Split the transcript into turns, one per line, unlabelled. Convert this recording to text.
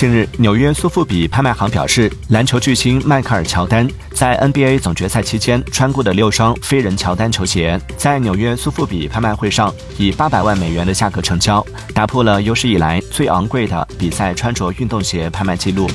近日纽约苏富比拍卖行表示篮球巨星迈克尔乔丹在 nba 总决赛期间穿过的六双飞人乔丹球鞋在纽约苏富比拍卖会上以八百万美元的价格成交打破了有史以来最昂贵的比赛穿着运动鞋拍卖记录。